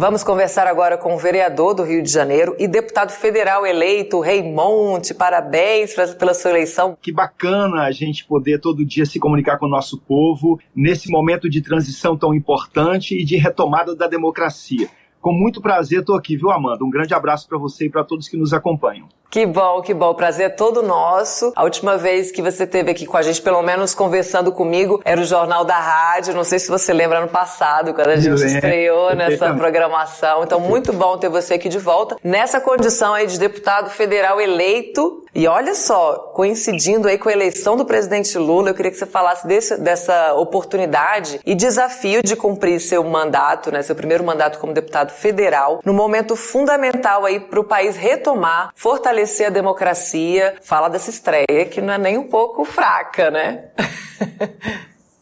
Vamos conversar agora com o vereador do Rio de Janeiro e deputado federal eleito, Raimonte. Parabéns pela sua eleição. Que bacana a gente poder todo dia se comunicar com o nosso povo nesse momento de transição tão importante e de retomada da democracia. Com muito prazer estou aqui, viu, Amanda? Um grande abraço para você e para todos que nos acompanham. Que bom, que bom. O prazer é todo nosso. A última vez que você esteve aqui com a gente, pelo menos conversando comigo, era o Jornal da Rádio. Não sei se você lembra ano passado, quando a gente estreou nessa programação. Então, muito bom ter você aqui de volta. Nessa condição aí de deputado federal eleito. E olha só, coincidindo aí com a eleição do presidente Lula, eu queria que você falasse desse, dessa oportunidade e desafio de cumprir seu mandato, né, seu primeiro mandato como deputado federal, no momento fundamental aí para o país retomar, fortalecer fortalecer a democracia. Fala dessa estreia que não é nem um pouco fraca, né?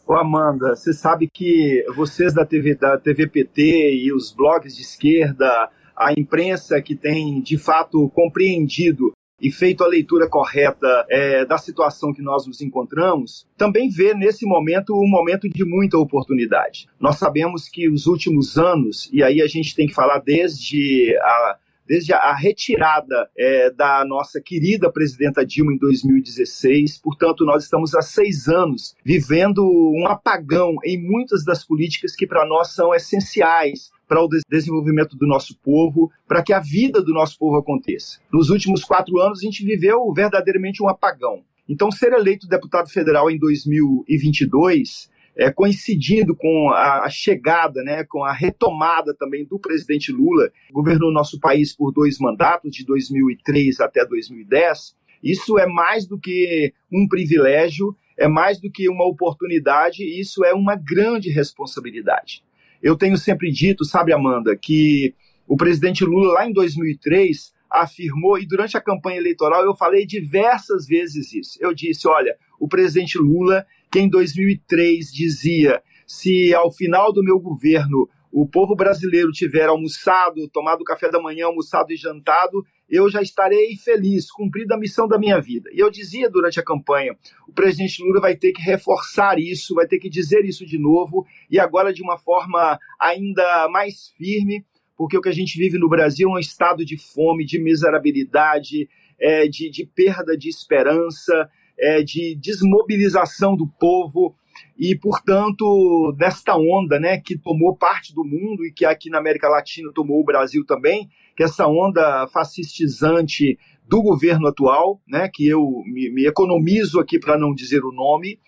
Ô Amanda, você sabe que vocês da TV da TVPT e os blogs de esquerda, a imprensa que tem de fato compreendido e feito a leitura correta é, da situação que nós nos encontramos, também vê nesse momento um momento de muita oportunidade. Nós sabemos que os últimos anos, e aí a gente tem que falar desde a desde a retirada é, da nossa querida presidenta Dilma em 2016. Portanto, nós estamos há seis anos vivendo um apagão em muitas das políticas que para nós são essenciais para o desenvolvimento do nosso povo, para que a vida do nosso povo aconteça. Nos últimos quatro anos, a gente viveu verdadeiramente um apagão. Então, ser eleito deputado federal em 2022 é, coincidindo com a, a, chegada, né, com a retomada também do presidente Lula, governou nosso país por dois mandatos, de 2003 até 2010. Isso é mais do que um privilégio, é mais do que uma oportunidade, isso é uma grande responsabilidade. Eu tenho sempre dito, sabe, Amanda, que o presidente Lula, lá em 2003, afirmou, e durante a campanha eleitoral eu falei diversas vezes isso. Eu disse: olha, o presidente Lula que em 2003 dizia: se ao final do meu governo o povo brasileiro tiver almoçado, tomado café da manhã, almoçado e jantado, eu já estarei feliz, cumprida a missão da minha vida. E eu dizia durante a campanha: o presidente Lula vai ter que reforçar isso, vai ter que dizer isso de novo, e agora de uma forma ainda mais firme, porque o que a gente vive no Brasil é um estado de fome, de miserabilidade, é, de, de perda de esperança, é, de desmobilização do povo e, portanto, desta onda né, que tomou parte do mundo e que aqui na América Latina tomou o Brasil também, que é essa onda fascistizante do governo atual, né, que eu me, me economizo aqui para não dizer o nome,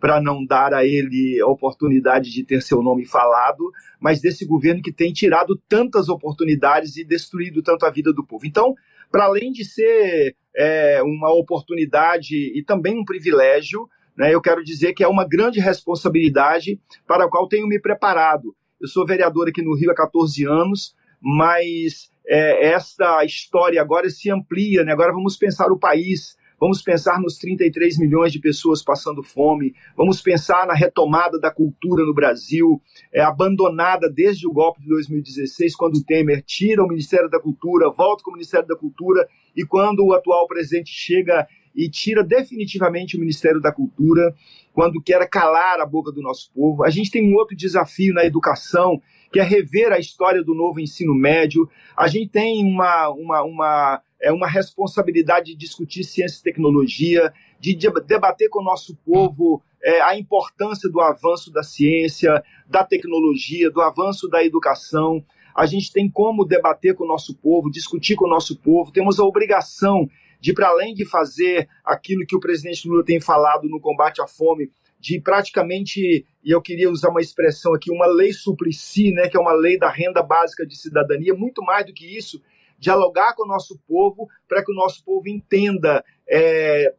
para não dar a ele a oportunidade de ter seu nome falado, mas desse governo que tem tirado tantas oportunidades e destruído tanto a vida do povo. Então, para além de ser é, uma oportunidade e também um privilégio, né, eu quero dizer que é uma grande responsabilidade para a qual tenho me preparado. Eu sou vereador aqui no Rio há 14 anos, mas é, esta história agora se amplia, né? agora vamos pensar o país, Vamos pensar nos 33 milhões de pessoas passando fome. Vamos pensar na retomada da cultura no Brasil, é, abandonada desde o golpe de 2016, quando o Temer tira o Ministério da Cultura, volta com o Ministério da Cultura, e quando o atual presidente chega e tira definitivamente o Ministério da Cultura, quando quer calar a boca do nosso povo. A gente tem um outro desafio na educação, que é rever a história do novo ensino médio. A gente tem uma, uma, uma é uma responsabilidade de discutir ciência e tecnologia, de debater com o nosso povo é, a importância do avanço da ciência, da tecnologia, do avanço da educação. A gente tem como debater com o nosso povo, discutir com o nosso povo, temos a obrigação de, para além de fazer aquilo que o presidente Lula tem falado no combate à fome, de praticamente, e eu queria usar uma expressão aqui, uma lei suplici, né, que é uma lei da renda básica de cidadania, muito mais do que isso, dialogar com o nosso povo para que o nosso povo entenda é,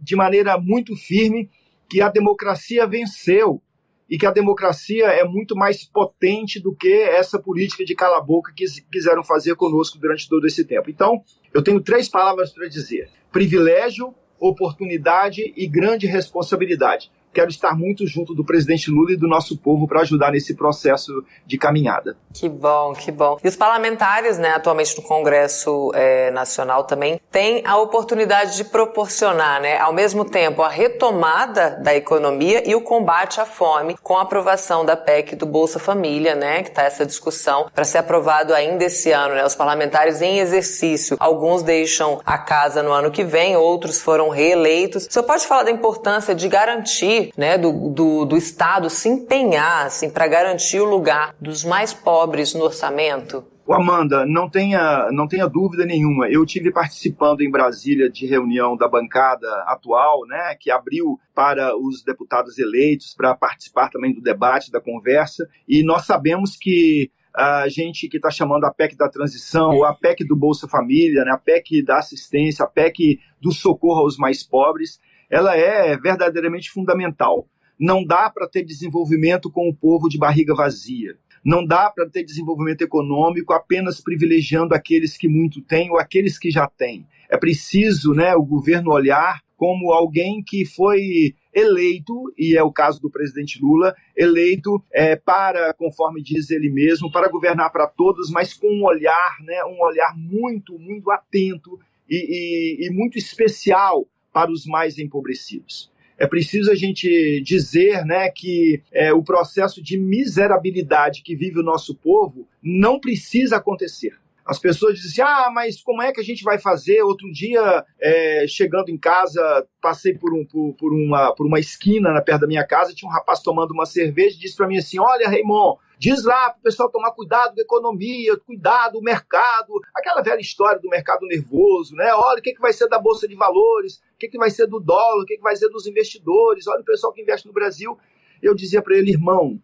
de maneira muito firme que a democracia venceu e que a democracia é muito mais potente do que essa política de cala-boca que quiseram fazer conosco durante todo esse tempo. Então, eu tenho três palavras para dizer: privilégio, oportunidade e grande responsabilidade quero estar muito junto do presidente Lula e do nosso povo para ajudar nesse processo de caminhada. Que bom, que bom. E os parlamentares, né, atualmente no Congresso é, Nacional também tem a oportunidade de proporcionar, né, ao mesmo tempo, a retomada da economia e o combate à fome com a aprovação da PEC do Bolsa Família, né, que está essa discussão para ser aprovado ainda esse ano, né, os parlamentares em exercício, alguns deixam a casa no ano que vem, outros foram reeleitos. O senhor pode falar da importância de garantir, né, do, do, do Estado se empenhar, assim, para garantir o lugar dos mais pobres no orçamento? Amanda, não tenha, não tenha dúvida nenhuma. Eu tive participando em Brasília de reunião da bancada atual, né, que abriu para os deputados eleitos para participar também do debate, da conversa, e nós sabemos que a gente que está chamando a PEC da transição, a PEC do Bolsa Família, né, a PEC da assistência, a PEC do socorro aos mais pobres, ela é verdadeiramente fundamental. Não dá para ter desenvolvimento com o povo de barriga vazia. Não dá para ter desenvolvimento econômico apenas privilegiando aqueles que muito têm ou aqueles que já têm. É preciso né, o governo olhar como alguém que foi eleito, e é o caso do presidente Lula, eleito é, para, conforme diz ele mesmo, para governar para todos, mas com um olhar, né, um olhar muito, muito atento e, e, e muito especial para os mais empobrecidos. É preciso a gente dizer né, que é, o processo de miserabilidade que vive o nosso povo não precisa acontecer. As pessoas dizem assim, ah, mas como é que a gente vai fazer? Outro dia, é, chegando em casa, passei por, um, por, por, uma, por uma esquina na perto da minha casa, tinha um rapaz tomando uma cerveja e disse para mim assim, olha, Raimon, Diz lá para o pessoal tomar cuidado com a economia, cuidado do mercado, aquela velha história do mercado nervoso, né? Olha o que, que vai ser da Bolsa de Valores, o que, que vai ser do dólar, o que, que vai ser dos investidores, olha o pessoal que investe no Brasil. Eu dizia para ele, irmão,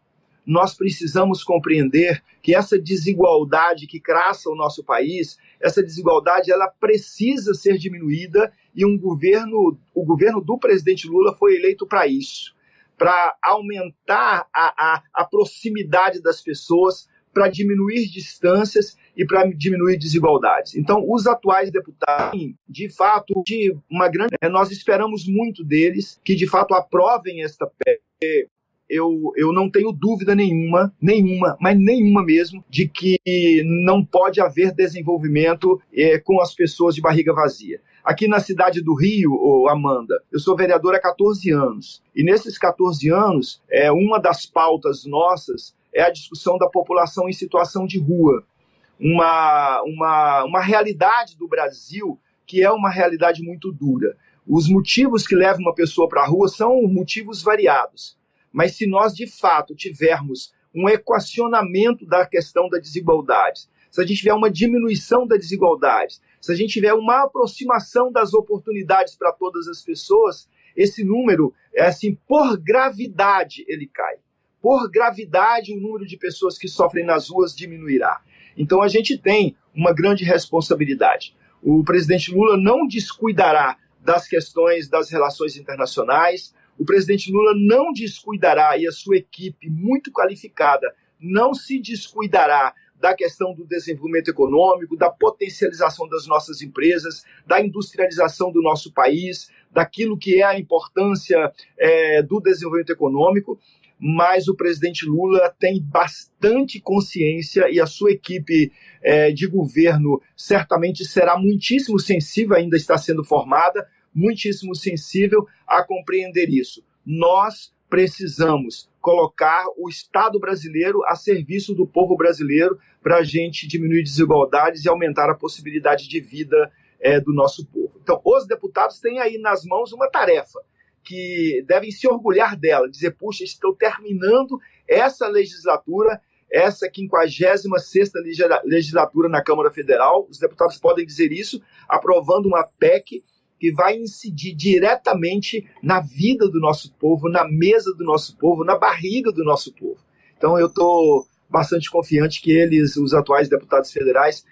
nós precisamos compreender que essa desigualdade que traça o nosso país, essa desigualdade, ela precisa ser diminuída e um governo, o governo do presidente Lula foi eleito para isso para aumentar a, a, a proximidade das pessoas, para diminuir distâncias e para diminuir desigualdades. Então, os atuais deputados, de fato, de uma grande, é, nós esperamos muito deles que de fato aprovem esta PEC. Eu, eu não tenho dúvida nenhuma, nenhuma, mas nenhuma mesmo, de que não pode haver desenvolvimento é, com as pessoas de barriga vazia. Aqui na cidade do Rio, Amanda, eu sou vereador há 14 anos. E nesses 14 anos, é, uma das pautas nossas é a discussão da população em situação de rua. Uma, uma, uma realidade do Brasil que é uma realidade muito dura. Os motivos que levam uma pessoa para a rua são motivos variados. Mas se nós, de fato, tivermos um equacionamento da questão da desigualdade, se a gente tiver uma diminuição da desigualdade, se a gente tiver uma aproximação das oportunidades para todas as pessoas, esse número, é assim, por gravidade, ele cai. Por gravidade, o número de pessoas que sofrem nas ruas diminuirá. Então a gente tem uma grande responsabilidade. O presidente Lula não descuidará das questões das relações internacionais. O presidente Lula não descuidará, e a sua equipe muito qualificada não se descuidará da questão do desenvolvimento econômico, da potencialização das nossas empresas, da industrialização do nosso país, daquilo que é a importância é, do desenvolvimento econômico. Mas o presidente Lula tem bastante consciência e a sua equipe é, de governo certamente será muitíssimo sensível, ainda está sendo formada, muitíssimo sensível a compreender isso. Nós precisamos colocar o Estado brasileiro a serviço do povo brasileiro para a gente diminuir desigualdades e aumentar a possibilidade de vida é, do nosso povo. Então, os deputados têm aí nas mãos uma tarefa que devem se orgulhar dela, dizer, puxa, estou terminando essa legislatura, essa 56 legislatura na Câmara Federal, os deputados podem dizer isso, aprovando uma PEC que vai incidir diretamente na vida do nosso povo, na mesa do nosso povo, na barriga do nosso povo. Então eu estou bastante confiante que eles, os atuais deputados federais,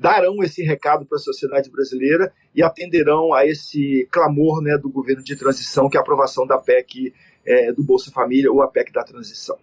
darão esse recado para a sociedade brasileira e atenderão a esse clamor né, do governo de transição, que é a aprovação da PEC é, do Bolsa Família ou a PEC da transição.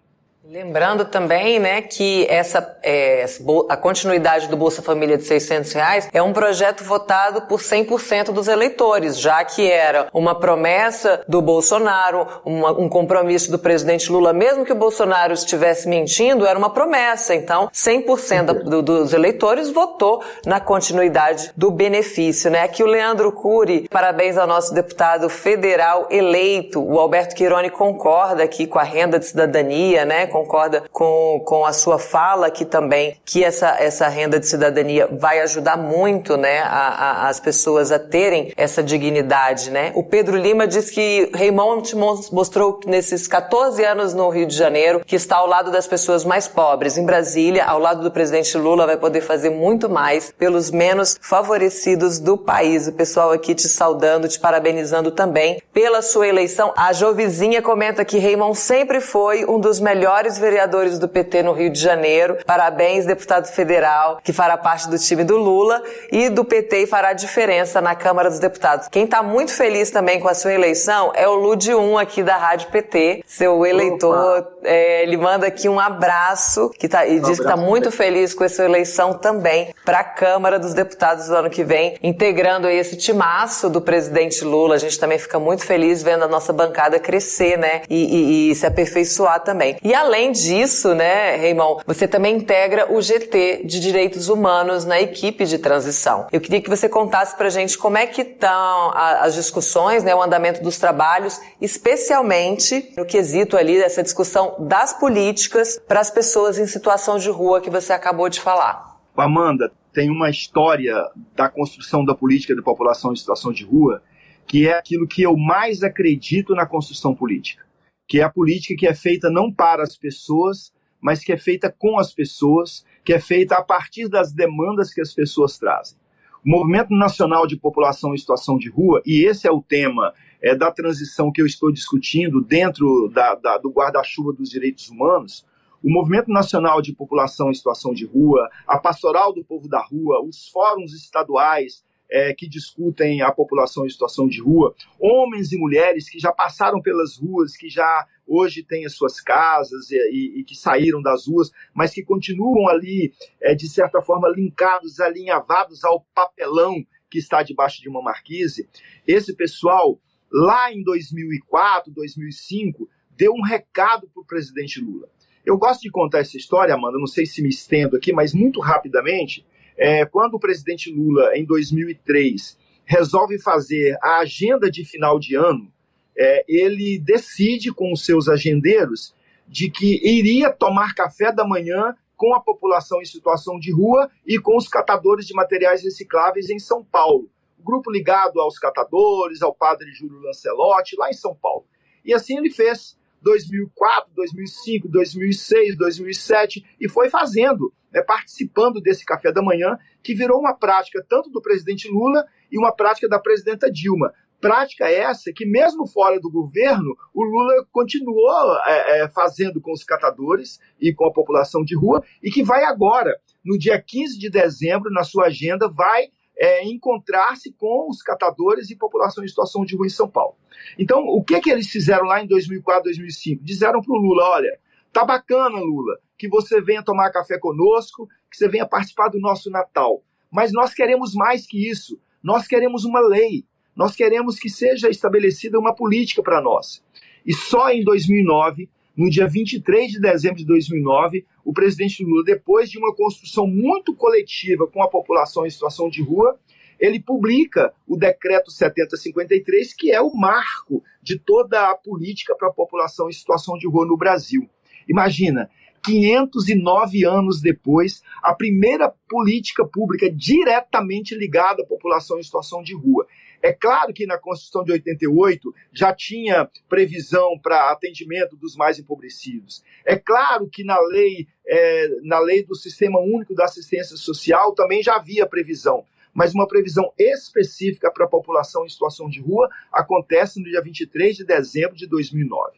Lembrando também, né, que essa é, a continuidade do Bolsa Família de 600 reais é um projeto votado por 100% dos eleitores, já que era uma promessa do Bolsonaro, uma, um compromisso do presidente Lula, mesmo que o Bolsonaro estivesse mentindo, era uma promessa. Então, 100% do, dos eleitores votou na continuidade do benefício, né? Aqui o Leandro Cury, parabéns ao nosso deputado federal eleito. O Alberto Quironi concorda aqui com a renda de cidadania, né? Concorda com, com a sua fala aqui também, que essa, essa renda de cidadania vai ajudar muito, né, a, a, as pessoas a terem essa dignidade, né? O Pedro Lima diz que Raymond mostrou nesses 14 anos no Rio de Janeiro que está ao lado das pessoas mais pobres. Em Brasília, ao lado do presidente Lula, vai poder fazer muito mais pelos menos favorecidos do país. O pessoal aqui te saudando, te parabenizando também pela sua eleição. A Jovizinha comenta que Raymond sempre foi um dos melhores melhores vereadores do PT no Rio de Janeiro. Parabéns, deputado federal, que fará parte do time do Lula e do PT e fará diferença na Câmara dos Deputados. Quem está muito feliz também com a sua eleição é o Lude 1 aqui da Rádio PT, seu eleitor. É, ele manda aqui um abraço que tá, e um diz que está muito feliz com a sua eleição também para a Câmara dos Deputados do ano que vem, integrando esse timaço do presidente Lula. A gente também fica muito feliz vendo a nossa bancada crescer, né? E, e, e se aperfeiçoar também. E além disso, né, Raimon, você também integra o GT de Direitos Humanos na equipe de transição. Eu queria que você contasse pra gente como é que estão as discussões, né, o andamento dos trabalhos, especialmente no quesito ali dessa discussão das políticas para as pessoas em situação de rua que você acabou de falar. Amanda, tem uma história da construção da política da população em situação de rua que é aquilo que eu mais acredito na construção política que é a política que é feita não para as pessoas, mas que é feita com as pessoas, que é feita a partir das demandas que as pessoas trazem. O Movimento Nacional de População em Situação de Rua, e esse é o tema é, da transição que eu estou discutindo dentro da, da, do guarda-chuva dos direitos humanos, o Movimento Nacional de População em Situação de Rua, a Pastoral do Povo da Rua, os fóruns estaduais é, que discutem a população em situação de rua, homens e mulheres que já passaram pelas ruas, que já hoje têm as suas casas e, e, e que saíram das ruas, mas que continuam ali, é, de certa forma, linkados, alinhavados ao papelão que está debaixo de uma marquise. Esse pessoal, lá em 2004, 2005, deu um recado para o presidente Lula. Eu gosto de contar essa história, Amanda, não sei se me estendo aqui, mas muito rapidamente. É, quando o presidente Lula, em 2003, resolve fazer a agenda de final de ano, é, ele decide com os seus agendeiros de que iria tomar café da manhã com a população em situação de rua e com os catadores de materiais recicláveis em São Paulo. Grupo ligado aos catadores, ao padre Júlio Lancelotti, lá em São Paulo. E assim ele fez. 2004, 2005, 2006, 2007 e foi fazendo né, participando desse café da manhã, que virou uma prática tanto do presidente Lula e uma prática da presidenta Dilma. Prática essa que, mesmo fora do governo, o Lula continuou é, é, fazendo com os catadores e com a população de rua, e que vai agora, no dia 15 de dezembro, na sua agenda, vai é, encontrar-se com os catadores e população em situação de rua em São Paulo. Então, o que, que eles fizeram lá em 2004, 2005? Disseram para o Lula: olha, tá bacana, Lula, que você venha tomar café conosco, que você venha participar do nosso Natal. Mas nós queremos mais que isso. Nós queremos uma lei. Nós queremos que seja estabelecida uma política para nós. E só em 2009, no dia 23 de dezembro de 2009, o presidente Lula, depois de uma construção muito coletiva com a população em situação de rua, ele publica o decreto 7053, que é o marco de toda a política para a população em situação de rua no Brasil. Imagina, 509 anos depois, a primeira política pública diretamente ligada à população em situação de rua. É claro que na Constituição de 88 já tinha previsão para atendimento dos mais empobrecidos. É claro que na lei, é, na lei do Sistema Único da Assistência Social também já havia previsão. Mas uma previsão específica para a população em situação de rua acontece no dia 23 de dezembro de 2009.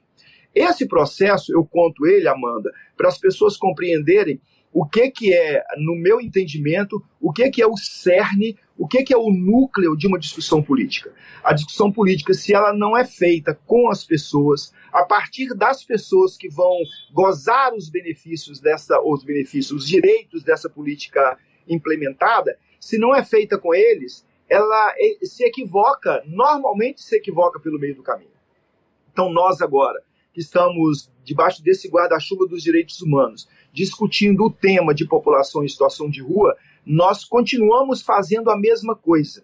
Esse processo, eu conto ele, Amanda, para as pessoas compreenderem o que, que é, no meu entendimento, o que, que é o cerne, o que, que é o núcleo de uma discussão política. A discussão política, se ela não é feita com as pessoas, a partir das pessoas que vão gozar os benefícios dessa, os benefícios, os direitos dessa política implementada, se não é feita com eles, ela se equivoca, normalmente se equivoca pelo meio do caminho. Então nós agora, estamos debaixo desse guarda-chuva dos direitos humanos, discutindo o tema de população em situação de rua, nós continuamos fazendo a mesma coisa.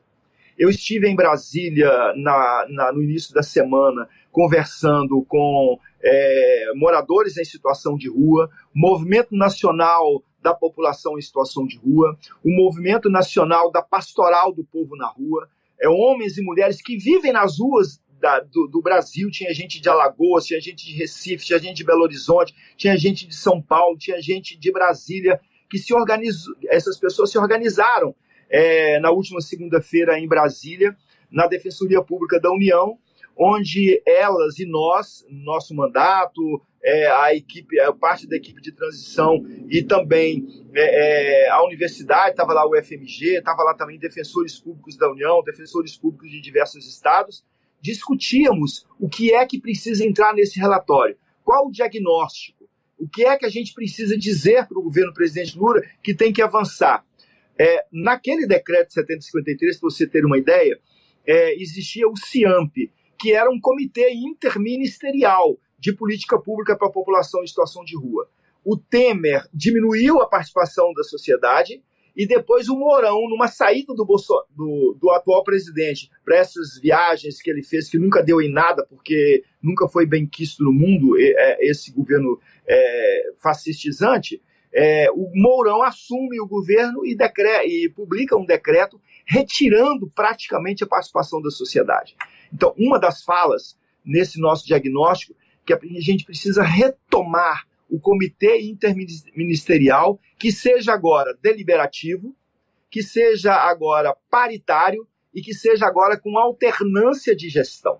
Eu estive em Brasília na, na, no início da semana conversando com é, moradores em situação de rua, movimento nacional da população em situação de rua, o movimento nacional da pastoral do povo na rua, é, homens e mulheres que vivem nas ruas da, do, do, Brasil, tinha gente de Alagoas, tinha gente de Recife, tinha gente de Belo Horizonte, tinha gente de São Paulo, tinha gente de Brasília, que se organizou, essas pessoas se organizaram é, na última segunda-feira em Brasília, na Defensoria Pública da União, onde elas e nós, nosso mandato, é, a equipe, a parte da equipe de transição e também é, é a universidade, estava lá o FMG, estava lá também defensores públicos da União, defensores públicos de diversos estados, discutíamos o que é que precisa entrar nesse relatório, qual o diagnóstico, o que é que a gente precisa dizer para o governo presidente Lula que tem que avançar. É, naquele decreto 7053, para você ter uma ideia, é, existia o CIAMP, que era um comitê interministerial de política pública para a população em situação de rua. O Temer diminuiu a participação da sociedade e depois o Mourão, numa saída do, Bolso, do, do atual presidente para essas viagens que ele fez, que nunca deu em nada, porque nunca foi bem quisto no mundo é, esse governo é, fascistizante, é, o Mourão assume o governo e, decre e publica um decreto retirando praticamente a participação da sociedade. Então, uma das falas nesse nosso diagnóstico que a gente precisa retomar o comitê interministerial que seja agora deliberativo, que seja agora paritário e que seja agora com alternância de gestão.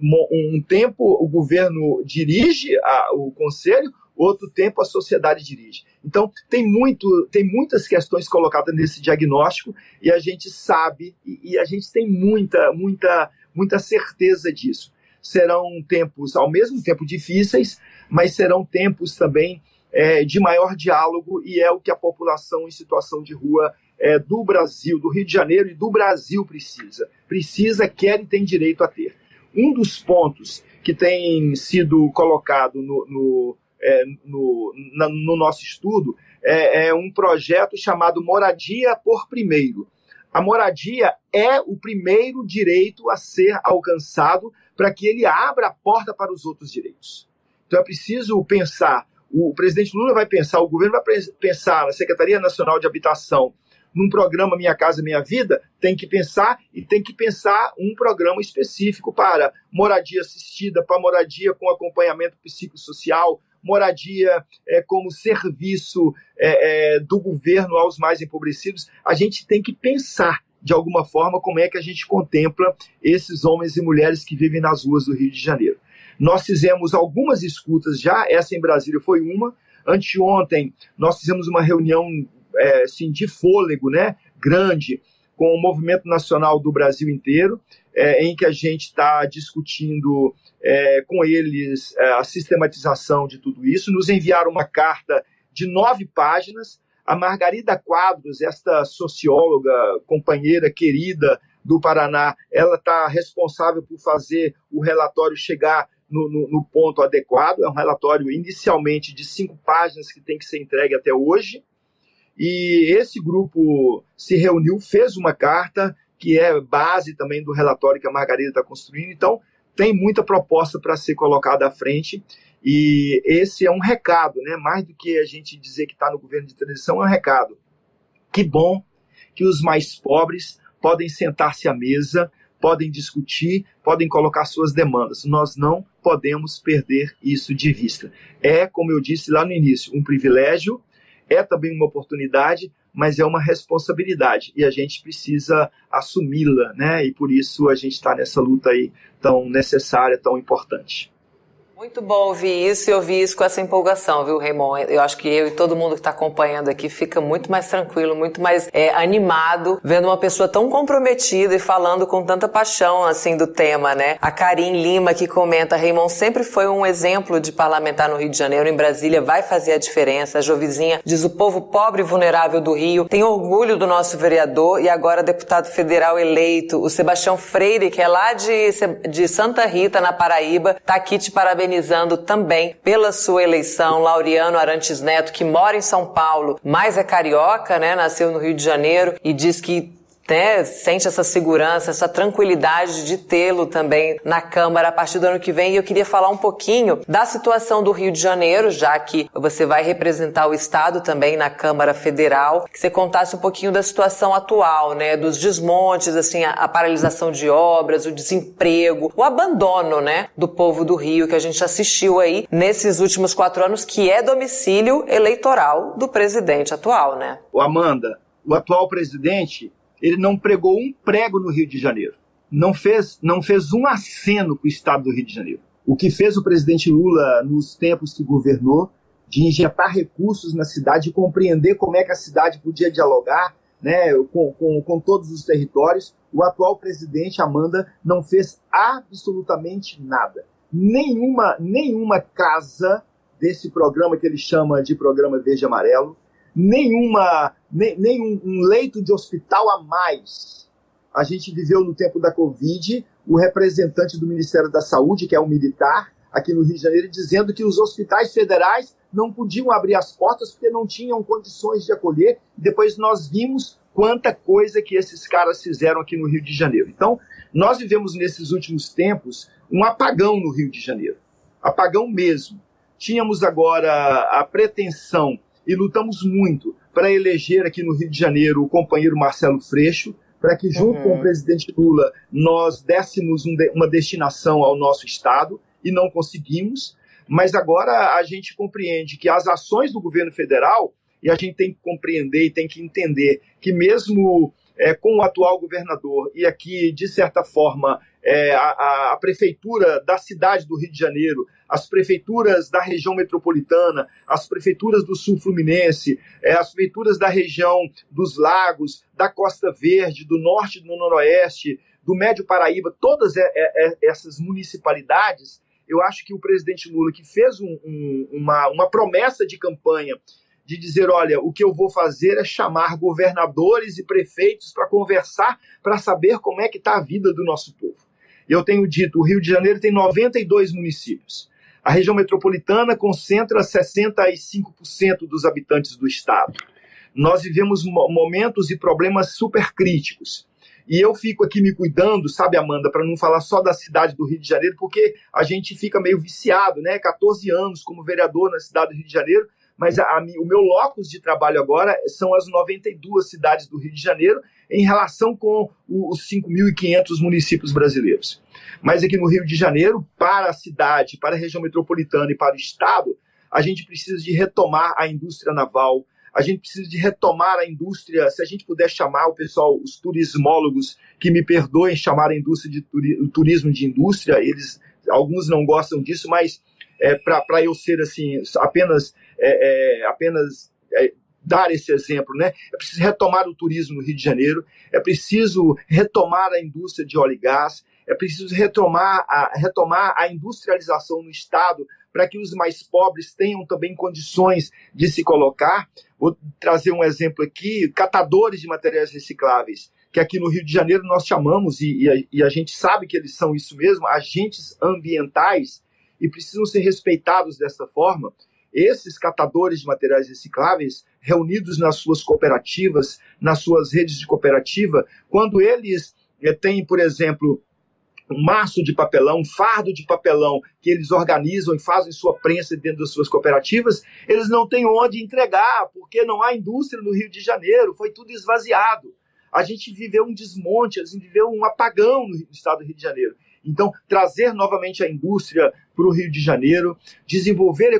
Um tempo o governo dirige a, o conselho, outro tempo a sociedade dirige. Então tem muito, tem muitas questões colocadas nesse diagnóstico e a gente sabe e, e a gente tem muita, muita, muita certeza disso. Serão tempos ao mesmo tempo difíceis, mas serão tempos também é, de maior diálogo e é o que a população em situação de rua é, do Brasil, do Rio de Janeiro e do Brasil precisa. Precisa, quer e tem direito a ter. Um dos pontos que tem sido colocado no, no, é, no, na, no nosso estudo é, é, um projeto chamado Moradia por Primeiro. A moradia é o primeiro direito a ser alcançado para que ele abra a porta para os outros direitos. Então é preciso pensar, o presidente Lula vai pensar, o governo vai pensar na Secretaria Nacional de Habitação num programa Minha Casa Minha Vida, tem que pensar e tem que pensar um programa específico para moradia assistida, para moradia com acompanhamento psicossocial, moradia é, como serviço é, é, do governo aos mais empobrecidos. A gente tem que pensar de alguma forma como é que a gente contempla esses homens e mulheres que vivem nas ruas do Rio de Janeiro. Nós fizemos algumas escutas já, essa em Brasília foi uma. Anteontem, nós fizemos uma reunião é, assim, de fôlego né, grande com o Movimento Nacional do Brasil inteiro, é, em que a gente está discutindo é, com eles é, a sistematização de tudo isso. Nos enviaram uma carta de nove páginas. A Margarida Quadros, esta socióloga, companheira querida do Paraná, ela está responsável por fazer o relatório chegar no, no, no, ponto adequado. É um relatório inicialmente de cinco páginas que tem que ser entregue até hoje. E esse grupo se reuniu, fez uma carta que é base também do relatório que a Margarida está construindo. Então, tem muita proposta para ser colocada à frente. E esse é um recado, né? mais do que a gente dizer que está no governo de transição, é um recado. Que bom que os mais pobres podem sentar-se à mesa, podem discutir, podem colocar suas demandas. Nós não podemos perder isso de vista. É, como eu disse lá no início, um privilégio, é também uma oportunidade, mas é uma responsabilidade e a gente precisa assumi-la, né? E por isso a gente está nessa luta aí tão necessária, tão importante. Muito bom ouvir isso e ouvir isso com essa empolgação, viu, Raymond? Eu acho que eu e todo mundo que está acompanhando aqui fica muito mais tranquilo, muito mais é, animado, vendo uma pessoa tão comprometida e falando com tanta paixão, assim, do tema, né? A Karim Lima que comenta, Raymond sempre foi um exemplo de parlamentar no Rio de Janeiro, em Brasília vai fazer a diferença. A Jovizinha diz o povo pobre e vulnerável do Rio tem orgulho do nosso vereador e agora deputado federal eleito, o Sebastião Freire, que é lá de, de Santa Rita, na Paraíba, tá aqui te parabenizando parabenizando também pela sua eleição Laureano Arantes Neto, que mora em São Paulo, mas é carioca, né? Nasceu no Rio de Janeiro e diz que né, sente essa segurança, essa tranquilidade de tê-lo também na Câmara a partir do ano que vem. E eu queria falar um pouquinho da situação do Rio de Janeiro, já que você vai representar o Estado também na Câmara Federal, que você contasse um pouquinho da situação atual, né, dos desmontes, assim, a, a paralisação de obras, o desemprego, o abandono, né, do povo do Rio que a gente assistiu aí nesses últimos quatro anos, que é domicílio eleitoral do presidente atual, né? O Amanda, o atual presidente ele não pregou um prego no Rio de Janeiro. Não fez, não fez um aceno com o estado do Rio de Janeiro. O que fez o presidente Lula nos tempos que governou, de injetar recursos na cidade, de compreender como é que a cidade podia dialogar né, com, com, com todos os territórios, o atual presidente, Amanda, não fez absolutamente nada. Nenhuma, nenhuma casa desse programa que ele chama de programa Verde Amarelo, nenhuma, nem, nem um, um leito de hospital a mais. A gente viveu no tempo da Covid, o representante do Ministério da Saúde, que é um militar, aqui no Rio de Janeiro, dizendo que os hospitais federais não podiam abrir as portas porque não tinham condições de acolher. Depois nós vimos quanta coisa que esses caras fizeram aqui no Rio de Janeiro. Então, nós vivemos nesses últimos tempos um apagão no Rio de Janeiro. Apagão mesmo. Tínhamos agora a pretensão e lutamos muito para eleger aqui no Rio de Janeiro o companheiro Marcelo Freixo, para que, junto uhum. com o presidente Lula, nós dessemos um de, uma destinação ao nosso Estado, e não conseguimos. Mas agora a gente compreende que as ações do governo federal, e a gente tem que compreender e tem que entender que, mesmo é, com o atual governador, e aqui, de certa forma, é, a, a, prefeitura da cidade do Rio de Janeiro, as prefeituras da região metropolitana, as prefeituras do sul fluminense, é, as prefeituras da região dos lagos, da Costa Verde, do norte e do noroeste, do Médio Paraíba, todas é, é, é, essas municipalidades, eu acho que o presidente Lula, que fez um, um, uma, uma promessa de campanha de dizer: olha, o que eu vou fazer é chamar governadores e prefeitos para conversar, para saber como é que está a vida do nosso povo. Eu tenho dito, o Rio de Janeiro tem 92 municípios. A região metropolitana concentra 65% dos habitantes do estado. Nós vivemos momentos e problemas super críticos. E eu fico aqui me cuidando, sabe, Amanda, para não falar só da cidade do Rio de Janeiro, porque a gente fica meio viciado, né? 14 anos como vereador na cidade do Rio de Janeiro, mas a, a, o meu locus de trabalho agora são as 92 cidades do Rio de Janeiro em relação com os 5.500 municípios brasileiros. Mas aqui no Rio de Janeiro, para a cidade, para a região metropolitana e para o estado, a gente precisa de retomar a indústria naval, a gente precisa de retomar a indústria, se a gente puder chamar o pessoal, os turismólogos, que me perdoem chamar a indústria de turi, turismo de indústria, eles alguns não gostam disso, mas é, para eu ser assim apenas é, é, apenas é, dar esse exemplo, né? É preciso retomar o turismo no Rio de Janeiro, é preciso retomar a indústria de óleo e gás, é preciso retomar a, retomar a industrialização no Estado para que os mais pobres tenham também condições de se colocar. Vou trazer um exemplo aqui: catadores de materiais recicláveis, que aqui no Rio de Janeiro nós chamamos, e, e, a, e a gente sabe que eles são isso mesmo, agentes ambientais, e precisam ser respeitados dessa forma esses catadores de materiais recicláveis, reunidos nas suas cooperativas, nas suas redes de cooperativa, quando eles eh, têm, por exemplo, um maço de papelão, um fardo de papelão que eles organizam e fazem sua prensa dentro das suas cooperativas, eles não têm onde entregar, porque não há indústria no Rio de Janeiro, foi tudo esvaziado. A gente viveu um desmonte, a gente viveu um apagão no estado do Rio de Janeiro. Então, trazer novamente a indústria para o Rio de Janeiro, desenvolver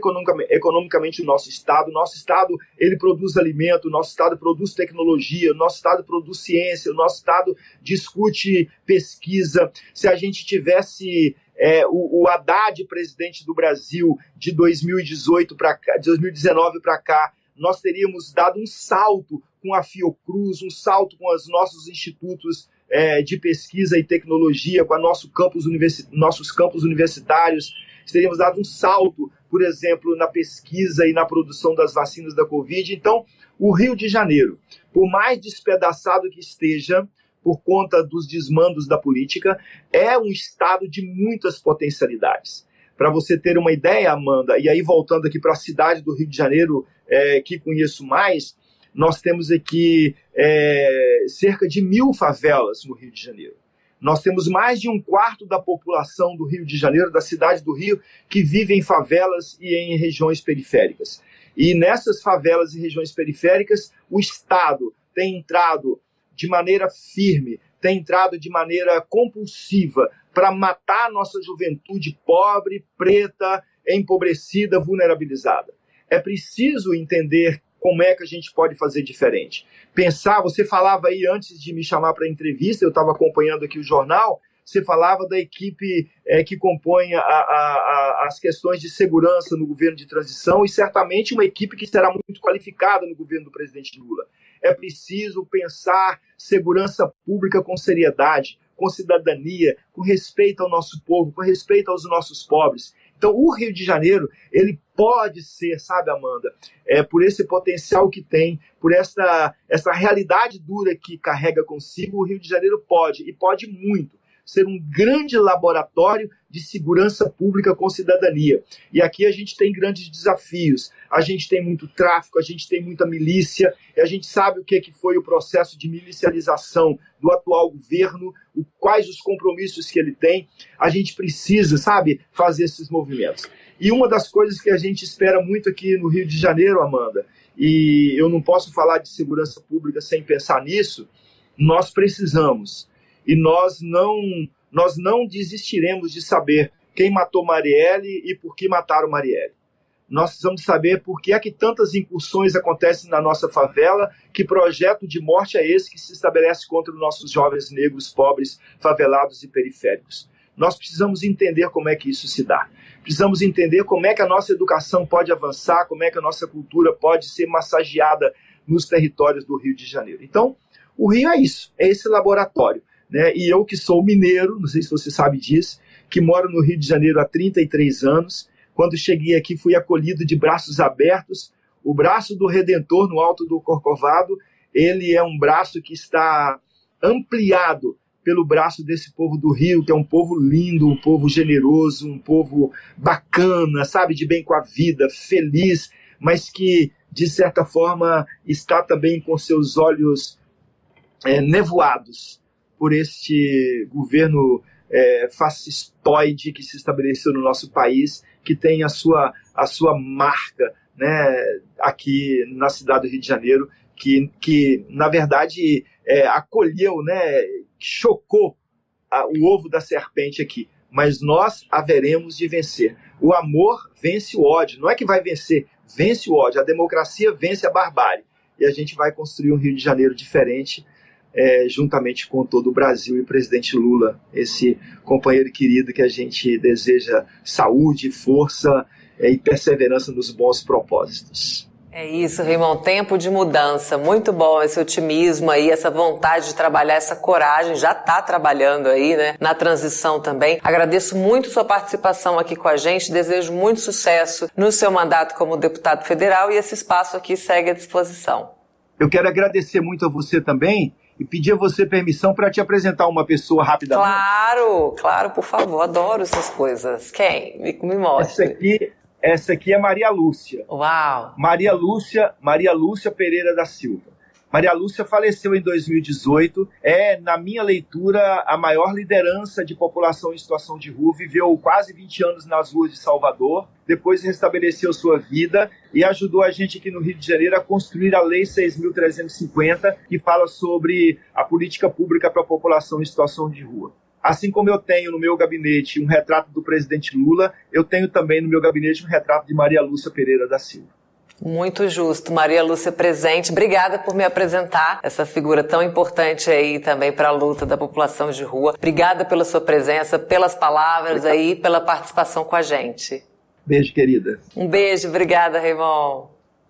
economicamente o nosso estado. Nosso estado ele produz alimento, nosso estado produz tecnologia, nosso estado produz ciência, o nosso estado discute pesquisa. Se a gente tivesse é, o, o Haddad, presidente do Brasil, de 2018 para cá, de 2019 para cá, nós teríamos dado um salto com a Fiocruz, um salto com os nossos institutos é, de pesquisa e tecnologia, com nosso campus nossos campos universitários, teríamos dado um salto, por exemplo, na pesquisa e na produção das vacinas da Covid. Então, o Rio de Janeiro, por mais despedaçado que esteja, por conta dos desmandos da política, é um estado de muitas potencialidades. Para você ter uma ideia, Amanda, e aí voltando aqui para a cidade do Rio de Janeiro, é, que conheço mais, nós temos aqui é, cerca de mil favelas no Rio de Janeiro. Nós temos mais de um quarto da população do Rio de Janeiro, da cidade do Rio, que vive em favelas e em regiões periféricas. E nessas favelas e regiões periféricas, o Estado tem entrado de maneira firme, tem entrado de maneira compulsiva para matar a nossa juventude pobre, preta, empobrecida, vulnerabilizada. É preciso entender como é que a gente pode fazer diferente. Pensar, você falava aí antes de me chamar para entrevista, eu estava acompanhando aqui o jornal, você falava da equipe é, que compõe a, a, a, as questões de segurança no governo de transição e certamente uma equipe que será muito qualificada no governo do presidente Lula. É preciso pensar segurança pública com seriedade, com cidadania, com respeito ao nosso povo, com respeito aos nossos pobres. Então, o Rio de Janeiro, ele pode ser, sabe, Amanda, é, por esse potencial que tem, por essa, essa realidade dura que carrega consigo, o Rio de Janeiro pode, e pode muito ser um grande laboratório de segurança pública com cidadania. E aqui a gente tem grandes desafios. A gente tem muito tráfico, a gente tem muita milícia, e a gente sabe o que, que foi o processo de milicialização do atual governo, o, quais os compromissos que ele tem. A gente precisa, sabe, fazer esses movimentos. E uma das coisas que a gente espera muito aqui no Rio de Janeiro, Amanda, e eu não posso falar de segurança pública sem pensar nisso, nós precisamos e nós não nós não desistiremos de saber quem matou Marielle e por que mataram Marielle. Nós precisamos saber por que é que tantas incursões acontecem na nossa favela, que projeto de morte é esse que se estabelece contra os nossos jovens negros, pobres, favelados e periféricos. Nós precisamos entender como é que isso se dá. Precisamos entender como é que a nossa educação pode avançar, como é que a nossa cultura pode ser massageada nos territórios do Rio de Janeiro. Então, o Rio é isso, é esse laboratório. Né? E eu que sou mineiro, não sei se você sabe disso, que moro no Rio de Janeiro há 33 anos, quando cheguei aqui fui acolhido de braços abertos, o braço do Redentor no alto do Corcovado, ele é um braço que está ampliado pelo braço desse povo do Rio, que é um povo lindo, um povo generoso, um povo bacana, sabe, de bem com a vida, feliz, mas que, de certa forma, está também com seus olhos é, nevoados por este governo é, fascistoide que se estabeleceu no nosso país, que tem a sua, a sua marca né, aqui na cidade do Rio de Janeiro, que, que na verdade é, acolheu, né, chocou a, o ovo da serpente aqui. Mas nós haveremos de vencer. O amor vence o ódio. Não é que vai vencer, vence o ódio. A democracia vence a barbárie. E a gente vai construir um Rio de Janeiro diferente é, juntamente com todo o Brasil e o presidente Lula, esse companheiro querido que a gente deseja saúde, força é, e perseverança nos bons propósitos. É isso, Raymond. Tempo de mudança. Muito bom esse otimismo aí, essa vontade de trabalhar, essa coragem. Já está trabalhando aí, né? Na transição também. Agradeço muito sua participação aqui com a gente. Desejo muito sucesso no seu mandato como deputado federal e esse espaço aqui segue à disposição. Eu quero agradecer muito a você também e pedir a você permissão para te apresentar uma pessoa rapidamente. Claro, claro, por favor, adoro essas coisas. Quem? Me, me mostre. Essa aqui, essa aqui é Maria Lúcia. Uau! Maria Lúcia, Maria Lúcia Pereira da Silva. Maria Lúcia faleceu em 2018. É, na minha leitura, a maior liderança de população em situação de rua. Viveu quase 20 anos nas ruas de Salvador. Depois restabeleceu sua vida e ajudou a gente aqui no Rio de Janeiro a construir a Lei 6.350, que fala sobre a política pública para a população em situação de rua. Assim como eu tenho no meu gabinete um retrato do presidente Lula, eu tenho também no meu gabinete um retrato de Maria Lúcia Pereira da Silva. Muito justo. Maria Lúcia presente. Obrigada por me apresentar essa figura tão importante aí também para a luta da população de rua. Obrigada pela sua presença, pelas palavras aí, pela participação com a gente. Beijo, querida. Um beijo. Obrigada, Raymond.